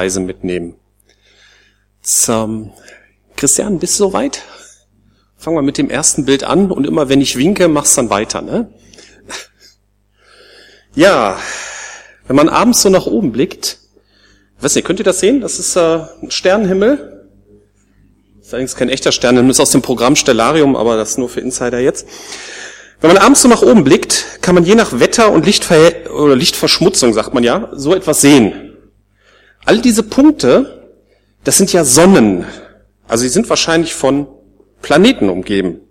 Reise mitnehmen. Zum Christian, bist du soweit? Fangen wir mit dem ersten Bild an und immer wenn ich winke, mach's dann weiter, ne? Ja, wenn man abends so nach oben blickt, weiß nicht, könnt ihr das sehen? Das ist äh, ein Sternenhimmel. Ist allerdings kein echter Sternenhimmel, ist aus dem Programm Stellarium, aber das nur für Insider jetzt. Wenn man abends so nach oben blickt, kann man je nach Wetter und Lichtver Lichtverschmutzung, sagt man ja, so etwas sehen. All diese Punkte, das sind ja Sonnen. Also sie sind wahrscheinlich von Planeten umgeben.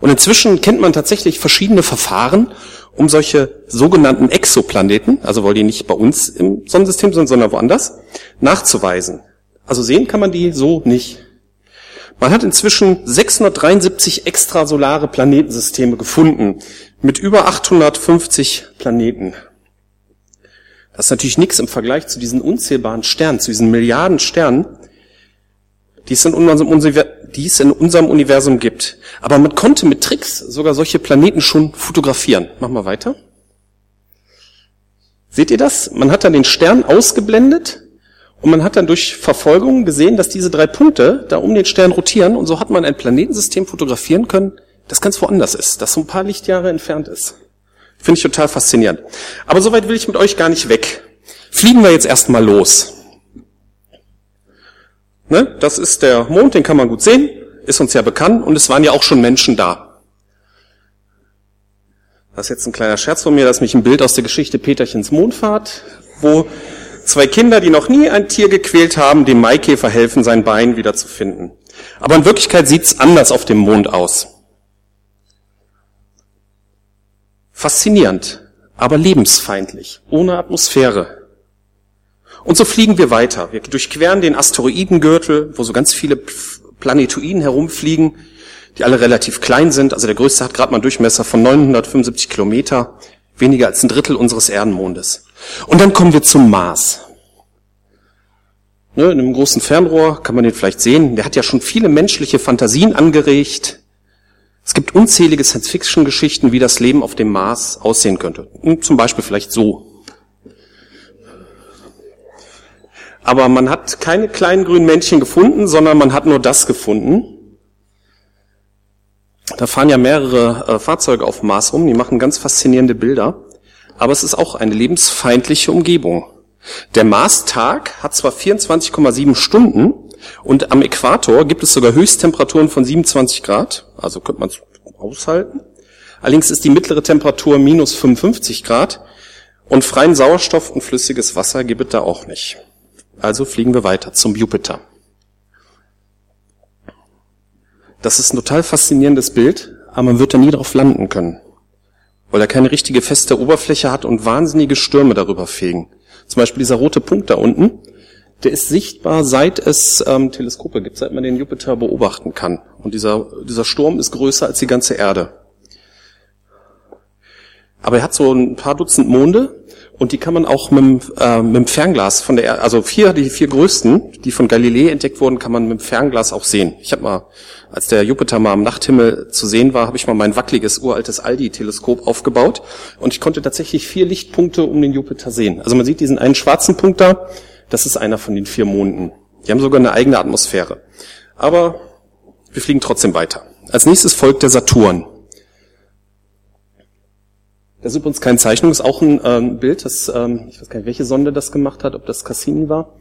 Und inzwischen kennt man tatsächlich verschiedene Verfahren, um solche sogenannten Exoplaneten, also weil die nicht bei uns im Sonnensystem sind, sondern woanders, nachzuweisen. Also sehen kann man die so nicht. Man hat inzwischen 673 extrasolare Planetensysteme gefunden, mit über 850 Planeten. Das ist natürlich nichts im Vergleich zu diesen unzählbaren Sternen, zu diesen Milliarden Sternen, die es in unserem, Universum gibt. Aber man konnte mit Tricks sogar solche Planeten schon fotografieren. Machen wir weiter. Seht ihr das? Man hat dann den Stern ausgeblendet und man hat dann durch Verfolgung gesehen, dass diese drei Punkte da um den Stern rotieren und so hat man ein Planetensystem fotografieren können, das ganz woanders ist, das so ein paar Lichtjahre entfernt ist. Finde ich total faszinierend. Aber soweit will ich mit euch gar nicht weg. Fliegen wir jetzt erstmal los. Ne? Das ist der Mond, den kann man gut sehen, ist uns ja bekannt und es waren ja auch schon Menschen da. Das ist jetzt ein kleiner Scherz von mir, das ist mich ein Bild aus der Geschichte Peterchens Mondfahrt, wo zwei Kinder, die noch nie ein Tier gequält haben, dem Maikäfer helfen, sein Bein wieder zu finden. Aber in Wirklichkeit sieht's anders auf dem Mond aus. Faszinierend, aber lebensfeindlich, ohne Atmosphäre. Und so fliegen wir weiter. Wir durchqueren den Asteroidengürtel, wo so ganz viele Planetoiden herumfliegen, die alle relativ klein sind. Also der größte hat gerade mal einen Durchmesser von 975 Kilometer, weniger als ein Drittel unseres Erdenmondes. Und dann kommen wir zum Mars. Ne, in einem großen Fernrohr kann man den vielleicht sehen. Der hat ja schon viele menschliche Fantasien angeregt. Es gibt unzählige Science-Fiction-Geschichten, wie das Leben auf dem Mars aussehen könnte. Hm, zum Beispiel vielleicht so. Aber man hat keine kleinen grünen Männchen gefunden, sondern man hat nur das gefunden. Da fahren ja mehrere äh, Fahrzeuge auf dem Mars rum, die machen ganz faszinierende Bilder. Aber es ist auch eine lebensfeindliche Umgebung. Der Marstag hat zwar 24,7 Stunden, und am Äquator gibt es sogar Höchsttemperaturen von 27 Grad, also könnte man es aushalten. Allerdings ist die mittlere Temperatur minus 55 Grad und freien Sauerstoff und flüssiges Wasser gibt es da auch nicht. Also fliegen wir weiter zum Jupiter. Das ist ein total faszinierendes Bild, aber man wird da nie drauf landen können, weil er keine richtige feste Oberfläche hat und wahnsinnige Stürme darüber fegen. Zum Beispiel dieser rote Punkt da unten, der ist sichtbar, seit es ähm, Teleskope gibt, seit man den Jupiter beobachten kann. Und dieser, dieser Sturm ist größer als die ganze Erde. Aber er hat so ein paar Dutzend Monde und die kann man auch mit, äh, mit dem Fernglas von der Erde, also vier, die vier größten, die von Galilei entdeckt wurden, kann man mit dem Fernglas auch sehen. Ich habe mal, als der Jupiter mal am Nachthimmel zu sehen war, habe ich mal mein wackeliges uraltes Aldi-Teleskop aufgebaut und ich konnte tatsächlich vier Lichtpunkte um den Jupiter sehen. Also man sieht diesen einen schwarzen Punkt da, das ist einer von den vier Monden. Die haben sogar eine eigene Atmosphäre. Aber wir fliegen trotzdem weiter. Als nächstes folgt der Saturn. Das ist übrigens keine Zeichnung, ist auch ein ähm, Bild, das, ähm, ich weiß gar nicht, welche Sonde das gemacht hat, ob das Cassini war.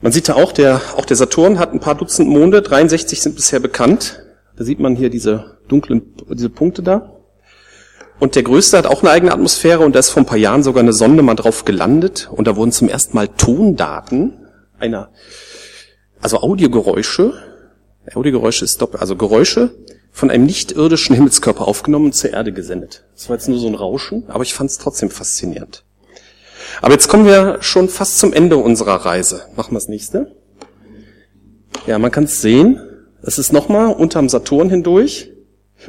Man sieht da auch, der, auch der Saturn hat ein paar Dutzend Monde, 63 sind bisher bekannt. Da sieht man hier diese dunklen, diese Punkte da. Und der größte hat auch eine eigene Atmosphäre und da ist vor ein paar Jahren sogar eine Sonde mal drauf gelandet und da wurden zum ersten Mal Tondaten einer, also Audiogeräusche, Audiogeräusche ist doppelt, also Geräusche von einem nicht-irdischen Himmelskörper aufgenommen und zur Erde gesendet. Das war jetzt nur so ein Rauschen, aber ich fand es trotzdem faszinierend. Aber jetzt kommen wir schon fast zum Ende unserer Reise. Machen wir das nächste. Ja, man kann es sehen. Es ist nochmal unterm Saturn hindurch.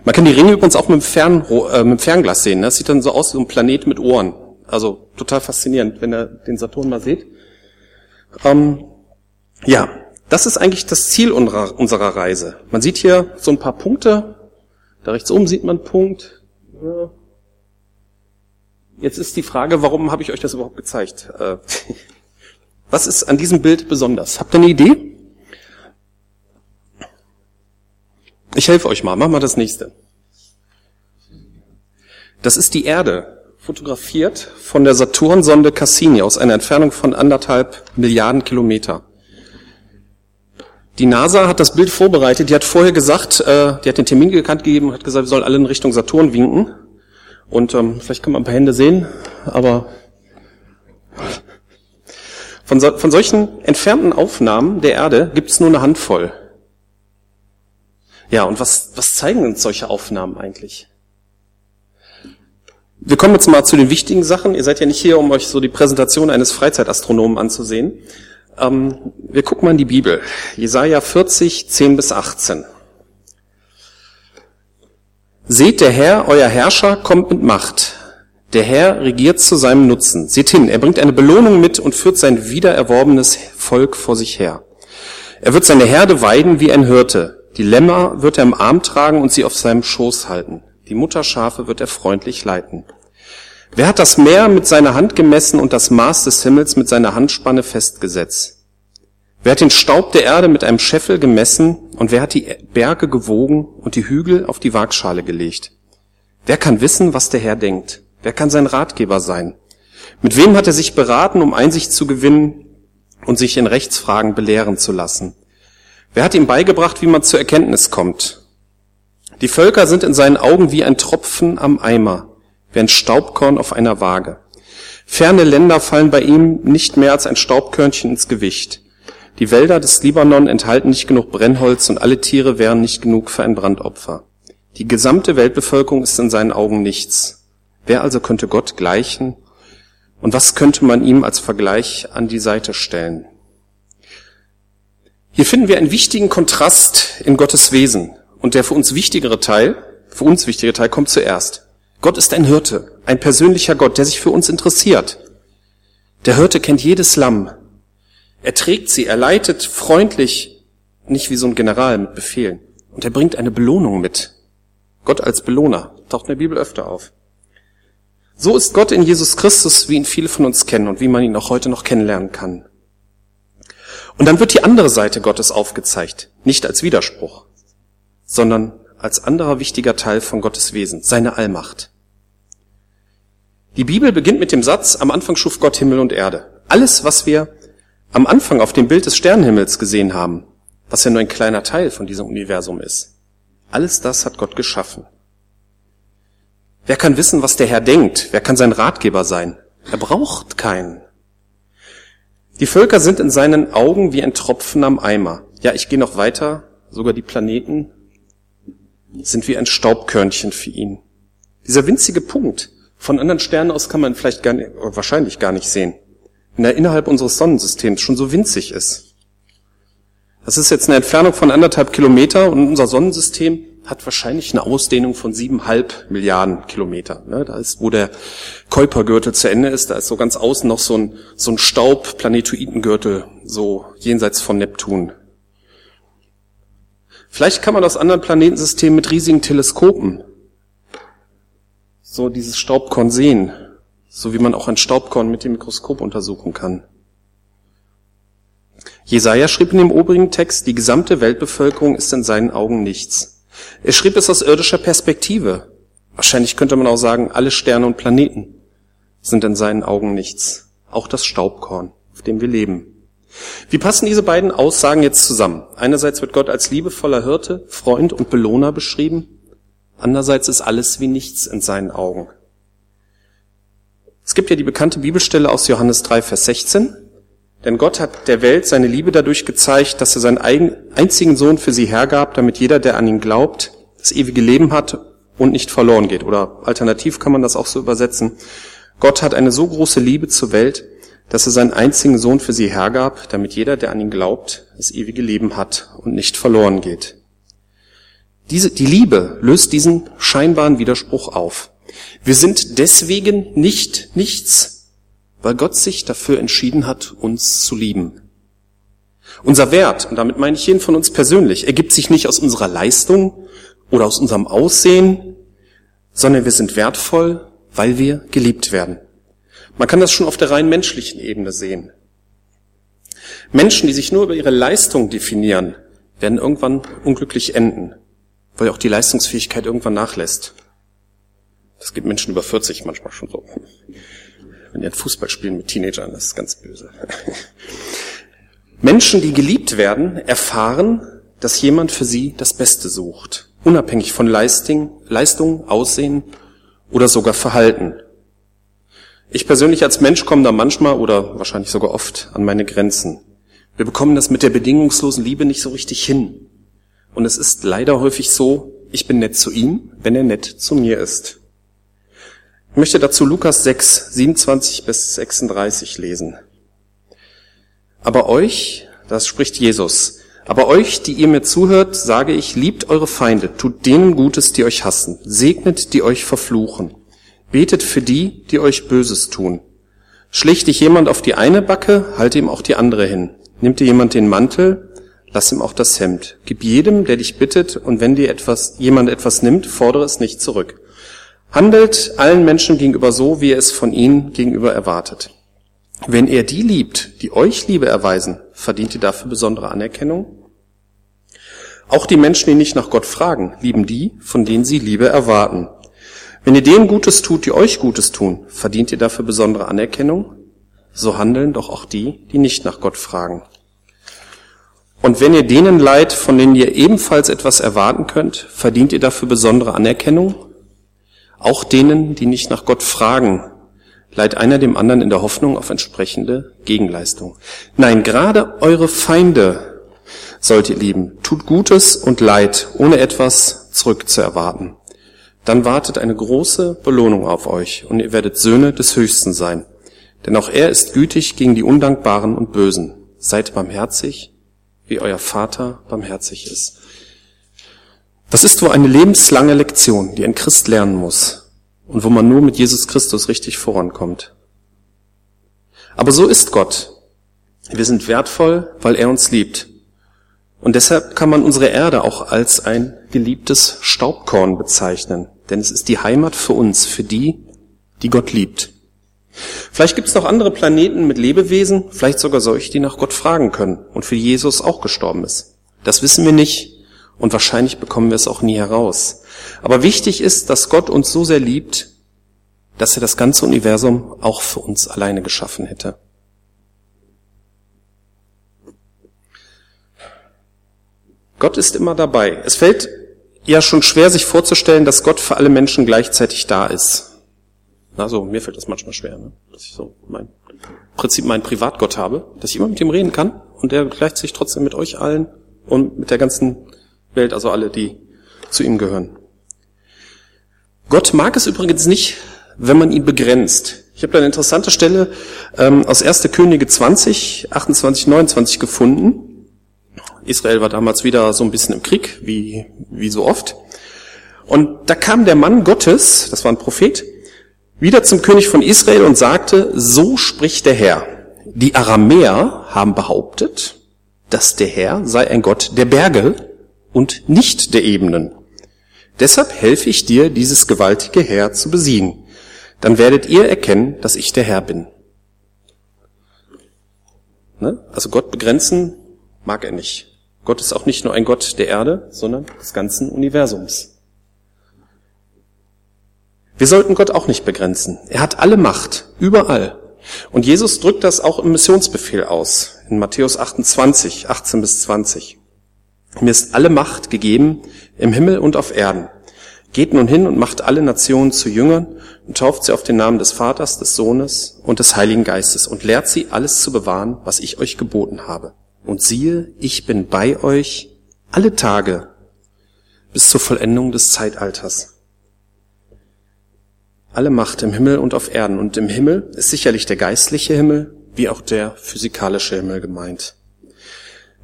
Man kann die Ringe übrigens auch mit dem, Fern, äh, mit dem Fernglas sehen. Ne? Das sieht dann so aus wie ein Planet mit Ohren. Also total faszinierend, wenn ihr den Saturn mal seht. Ähm, ja, das ist eigentlich das Ziel unserer, unserer Reise. Man sieht hier so ein paar Punkte. Da rechts oben sieht man einen Punkt. Jetzt ist die Frage, warum habe ich euch das überhaupt gezeigt? Äh, Was ist an diesem Bild besonders? Habt ihr eine Idee? Ich helfe euch mal, machen wir das nächste. Das ist die Erde, fotografiert von der Saturnsonde Cassini aus einer Entfernung von anderthalb Milliarden Kilometer. Die NASA hat das Bild vorbereitet. Die hat vorher gesagt, äh, die hat den Termin gekannt gegeben, hat gesagt, wir sollen alle in Richtung Saturn winken. Und ähm, vielleicht kann man ein paar Hände sehen, aber von, so, von solchen entfernten Aufnahmen der Erde gibt es nur eine Handvoll. Ja, und was, was zeigen uns solche Aufnahmen eigentlich? Wir kommen jetzt mal zu den wichtigen Sachen. Ihr seid ja nicht hier, um euch so die Präsentation eines Freizeitastronomen anzusehen. Ähm, wir gucken mal in die Bibel. Jesaja 40, 10 bis 18. Seht, der Herr, euer Herrscher, kommt mit Macht. Der Herr regiert zu seinem Nutzen. Seht hin, er bringt eine Belohnung mit und führt sein wiedererworbenes Volk vor sich her. Er wird seine Herde weiden wie ein Hirte. Die Lämmer wird er im Arm tragen und sie auf seinem Schoß halten. Die Mutterschafe wird er freundlich leiten. Wer hat das Meer mit seiner Hand gemessen und das Maß des Himmels mit seiner Handspanne festgesetzt? Wer hat den Staub der Erde mit einem Scheffel gemessen und wer hat die Berge gewogen und die Hügel auf die Waagschale gelegt? Wer kann wissen, was der Herr denkt? Wer kann sein Ratgeber sein? Mit wem hat er sich beraten, um Einsicht zu gewinnen und sich in Rechtsfragen belehren zu lassen? Wer hat ihm beigebracht, wie man zur Erkenntnis kommt? Die Völker sind in seinen Augen wie ein Tropfen am Eimer, wie ein Staubkorn auf einer Waage. Ferne Länder fallen bei ihm nicht mehr als ein Staubkörnchen ins Gewicht. Die Wälder des Libanon enthalten nicht genug Brennholz und alle Tiere wären nicht genug für ein Brandopfer. Die gesamte Weltbevölkerung ist in seinen Augen nichts. Wer also könnte Gott gleichen? Und was könnte man ihm als Vergleich an die Seite stellen? Hier finden wir einen wichtigen Kontrast in Gottes Wesen. Und der für uns wichtigere Teil, für uns wichtige Teil kommt zuerst. Gott ist ein Hirte, ein persönlicher Gott, der sich für uns interessiert. Der Hirte kennt jedes Lamm. Er trägt sie, er leitet freundlich, nicht wie so ein General mit Befehlen. Und er bringt eine Belohnung mit. Gott als Belohner taucht in der Bibel öfter auf. So ist Gott in Jesus Christus, wie ihn viele von uns kennen und wie man ihn auch heute noch kennenlernen kann. Und dann wird die andere Seite Gottes aufgezeigt, nicht als Widerspruch, sondern als anderer wichtiger Teil von Gottes Wesen, seine Allmacht. Die Bibel beginnt mit dem Satz, am Anfang schuf Gott Himmel und Erde. Alles, was wir am Anfang auf dem Bild des Sternenhimmels gesehen haben, was ja nur ein kleiner Teil von diesem Universum ist, alles das hat Gott geschaffen. Wer kann wissen, was der Herr denkt? Wer kann sein Ratgeber sein? Er braucht keinen. Die Völker sind in seinen Augen wie ein Tropfen am Eimer. Ja, ich gehe noch weiter. Sogar die Planeten sind wie ein Staubkörnchen für ihn. Dieser winzige Punkt. Von anderen Sternen aus kann man vielleicht gar nicht, wahrscheinlich gar nicht sehen. Wenn er innerhalb unseres Sonnensystems schon so winzig ist. Das ist jetzt eine Entfernung von anderthalb Kilometer und unser Sonnensystem hat wahrscheinlich eine Ausdehnung von siebeneinhalb Milliarden Kilometer. Ne? Da ist, wo der Kuipergürtel zu Ende ist, da ist so ganz außen noch so ein, so ein Staub-Planetoidengürtel, so jenseits von Neptun. Vielleicht kann man aus anderen Planetensystemen mit riesigen Teleskopen so dieses Staubkorn sehen, so wie man auch ein Staubkorn mit dem Mikroskop untersuchen kann. Jesaja schrieb in dem obrigen Text, die gesamte Weltbevölkerung ist in seinen Augen nichts. Er schrieb es aus irdischer Perspektive. Wahrscheinlich könnte man auch sagen, alle Sterne und Planeten sind in seinen Augen nichts. Auch das Staubkorn, auf dem wir leben. Wie passen diese beiden Aussagen jetzt zusammen? Einerseits wird Gott als liebevoller Hirte, Freund und Belohner beschrieben. Andererseits ist alles wie nichts in seinen Augen. Es gibt ja die bekannte Bibelstelle aus Johannes 3, Vers 16. Denn Gott hat der Welt seine Liebe dadurch gezeigt, dass er seinen einzigen Sohn für sie hergab, damit jeder, der an ihn glaubt, das ewige Leben hat und nicht verloren geht. Oder alternativ kann man das auch so übersetzen. Gott hat eine so große Liebe zur Welt, dass er seinen einzigen Sohn für sie hergab, damit jeder, der an ihn glaubt, das ewige Leben hat und nicht verloren geht. Diese, die Liebe löst diesen scheinbaren Widerspruch auf. Wir sind deswegen nicht nichts, weil Gott sich dafür entschieden hat, uns zu lieben. Unser Wert, und damit meine ich jeden von uns persönlich, ergibt sich nicht aus unserer Leistung oder aus unserem Aussehen, sondern wir sind wertvoll, weil wir geliebt werden. Man kann das schon auf der rein menschlichen Ebene sehen. Menschen, die sich nur über ihre Leistung definieren, werden irgendwann unglücklich enden, weil auch die Leistungsfähigkeit irgendwann nachlässt. Das geht Menschen über 40 manchmal schon so. Wenn die ein Fußball spielen mit Teenagern, das ist ganz böse. Menschen, die geliebt werden, erfahren, dass jemand für sie das Beste sucht, unabhängig von Leistung, Leistung, Aussehen oder sogar Verhalten. Ich persönlich als Mensch komme da manchmal oder wahrscheinlich sogar oft an meine Grenzen. Wir bekommen das mit der bedingungslosen Liebe nicht so richtig hin. Und es ist leider häufig so, ich bin nett zu ihm, wenn er nett zu mir ist. Ich möchte dazu Lukas 6, 27 bis 36 lesen. Aber euch, das spricht Jesus, aber euch, die ihr mir zuhört, sage ich, liebt eure Feinde, tut denen Gutes, die euch hassen, segnet, die euch verfluchen, betet für die, die euch Böses tun. Schlicht dich jemand auf die eine Backe, halte ihm auch die andere hin. Nimmt dir jemand den Mantel, lass ihm auch das Hemd. Gib jedem, der dich bittet, und wenn dir etwas, jemand etwas nimmt, fordere es nicht zurück. Handelt allen Menschen gegenüber so, wie ihr es von ihnen gegenüber erwartet. Wenn ihr die liebt, die euch Liebe erweisen, verdient ihr dafür besondere Anerkennung? Auch die Menschen, die nicht nach Gott fragen, lieben die, von denen sie Liebe erwarten. Wenn ihr denen Gutes tut, die euch Gutes tun, verdient ihr dafür besondere Anerkennung? So handeln doch auch die, die nicht nach Gott fragen. Und wenn ihr denen leid, von denen ihr ebenfalls etwas erwarten könnt, verdient ihr dafür besondere Anerkennung? Auch denen, die nicht nach Gott fragen, leiht einer dem anderen in der Hoffnung auf entsprechende Gegenleistung. Nein, gerade eure Feinde sollt ihr lieben. Tut Gutes und Leid, ohne etwas zurückzuerwarten. Dann wartet eine große Belohnung auf euch und ihr werdet Söhne des Höchsten sein. Denn auch er ist gütig gegen die Undankbaren und Bösen. Seid barmherzig, wie euer Vater barmherzig ist. Das ist wohl eine lebenslange Lektion, die ein Christ lernen muss und wo man nur mit Jesus Christus richtig vorankommt. Aber so ist Gott. Wir sind wertvoll, weil er uns liebt. Und deshalb kann man unsere Erde auch als ein geliebtes Staubkorn bezeichnen. Denn es ist die Heimat für uns, für die, die Gott liebt. Vielleicht gibt es noch andere Planeten mit Lebewesen, vielleicht sogar solche, die nach Gott fragen können und für Jesus auch gestorben ist. Das wissen wir nicht. Und wahrscheinlich bekommen wir es auch nie heraus. Aber wichtig ist, dass Gott uns so sehr liebt, dass er das ganze Universum auch für uns alleine geschaffen hätte. Gott ist immer dabei. Es fällt ja schon schwer, sich vorzustellen, dass Gott für alle Menschen gleichzeitig da ist. Also mir fällt das manchmal schwer, ne? dass ich so mein Prinzip meinen Privatgott habe, dass ich immer mit ihm reden kann und der gleichzeitig trotzdem mit euch allen und mit der ganzen Welt, also alle, die zu ihm gehören. Gott mag es übrigens nicht, wenn man ihn begrenzt. Ich habe da eine interessante Stelle ähm, aus 1. Könige 20, 28, 29 gefunden. Israel war damals wieder so ein bisschen im Krieg, wie, wie so oft. Und da kam der Mann Gottes, das war ein Prophet, wieder zum König von Israel und sagte, so spricht der Herr. Die Aramäer haben behauptet, dass der Herr sei ein Gott der Berge und nicht der Ebenen. Deshalb helfe ich dir, dieses gewaltige Heer zu besiegen. Dann werdet ihr erkennen, dass ich der Herr bin. Ne? Also Gott begrenzen mag er nicht. Gott ist auch nicht nur ein Gott der Erde, sondern des ganzen Universums. Wir sollten Gott auch nicht begrenzen. Er hat alle Macht, überall. Und Jesus drückt das auch im Missionsbefehl aus, in Matthäus 28, 18 bis 20. Mir ist alle Macht gegeben im Himmel und auf Erden. Geht nun hin und macht alle Nationen zu Jüngern und tauft sie auf den Namen des Vaters, des Sohnes und des Heiligen Geistes und lehrt sie, alles zu bewahren, was ich euch geboten habe. Und siehe, ich bin bei euch alle Tage bis zur Vollendung des Zeitalters. Alle Macht im Himmel und auf Erden. Und im Himmel ist sicherlich der geistliche Himmel wie auch der physikalische Himmel gemeint.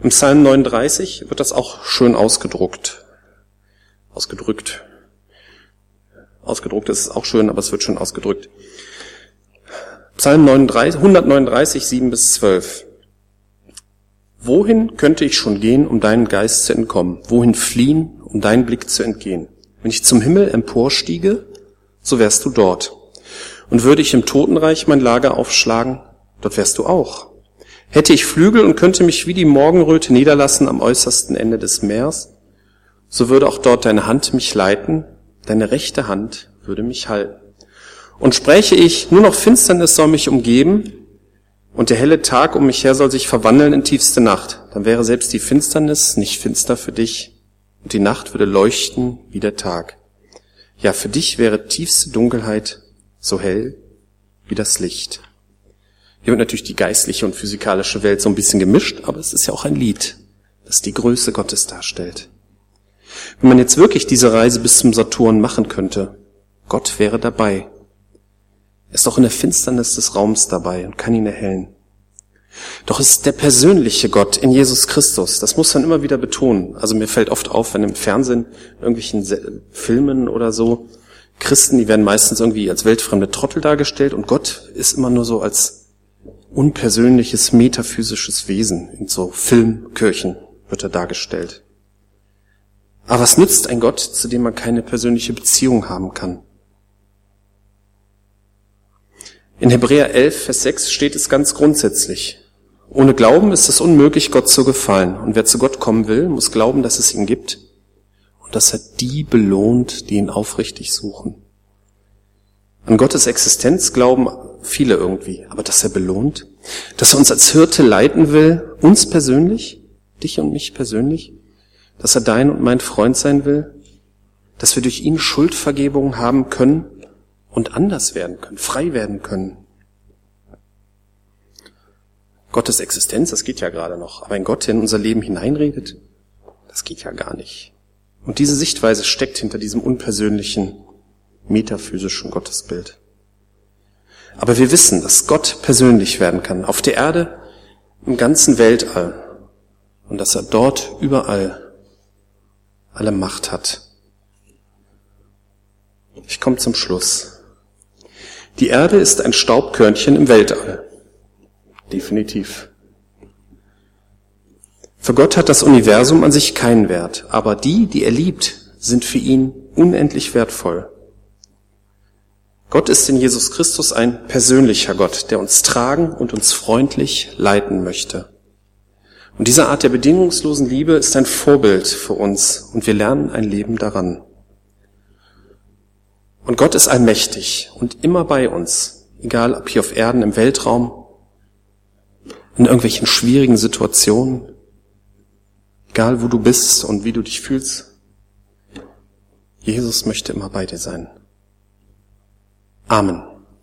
Im Psalm 39 wird das auch schön ausgedruckt. Ausgedrückt. Ausgedruckt ist auch schön, aber es wird schön ausgedrückt. Psalm 39, 139, 7 bis 12. Wohin könnte ich schon gehen, um deinen Geist zu entkommen? Wohin fliehen, um deinen Blick zu entgehen? Wenn ich zum Himmel emporstiege, so wärst du dort. Und würde ich im Totenreich mein Lager aufschlagen, dort wärst du auch. Hätte ich Flügel und könnte mich wie die Morgenröte niederlassen am äußersten Ende des Meers, so würde auch dort deine Hand mich leiten, deine rechte Hand würde mich halten. Und spräche ich, nur noch Finsternis soll mich umgeben, und der helle Tag um mich her soll sich verwandeln in tiefste Nacht, dann wäre selbst die Finsternis nicht finster für dich, und die Nacht würde leuchten wie der Tag. Ja, für dich wäre tiefste Dunkelheit so hell wie das Licht. Hier wird natürlich die geistliche und physikalische Welt so ein bisschen gemischt, aber es ist ja auch ein Lied, das die Größe Gottes darstellt. Wenn man jetzt wirklich diese Reise bis zum Saturn machen könnte, Gott wäre dabei. Er ist auch in der Finsternis des Raums dabei und kann ihn erhellen. Doch es ist der persönliche Gott in Jesus Christus. Das muss man immer wieder betonen. Also mir fällt oft auf, wenn im Fernsehen, irgendwelchen Filmen oder so, Christen, die werden meistens irgendwie als weltfremde Trottel dargestellt und Gott ist immer nur so als unpersönliches, metaphysisches Wesen. In so Filmkirchen wird er dargestellt. Aber was nützt ein Gott, zu dem man keine persönliche Beziehung haben kann? In Hebräer 11, Vers 6 steht es ganz grundsätzlich. Ohne Glauben ist es unmöglich, Gott zu gefallen. Und wer zu Gott kommen will, muss glauben, dass es ihn gibt und dass er die belohnt, die ihn aufrichtig suchen. An Gottes Existenz glauben viele irgendwie, aber dass er belohnt, dass er uns als Hirte leiten will, uns persönlich, dich und mich persönlich, dass er dein und mein Freund sein will, dass wir durch ihn Schuldvergebung haben können und anders werden können, frei werden können. Gottes Existenz, das geht ja gerade noch, aber ein Gott, der in unser Leben hineinredet, das geht ja gar nicht. Und diese Sichtweise steckt hinter diesem unpersönlichen, metaphysischen Gottesbild. Aber wir wissen, dass Gott persönlich werden kann, auf der Erde, im ganzen Weltall, und dass er dort überall alle Macht hat. Ich komme zum Schluss. Die Erde ist ein Staubkörnchen im Weltall. Definitiv. Für Gott hat das Universum an sich keinen Wert, aber die, die er liebt, sind für ihn unendlich wertvoll. Gott ist in Jesus Christus ein persönlicher Gott, der uns tragen und uns freundlich leiten möchte. Und diese Art der bedingungslosen Liebe ist ein Vorbild für uns und wir lernen ein Leben daran. Und Gott ist allmächtig und immer bei uns, egal ob hier auf Erden, im Weltraum, in irgendwelchen schwierigen Situationen, Egal wo du bist und wie du dich fühlst, Jesus möchte immer bei dir sein. Amen.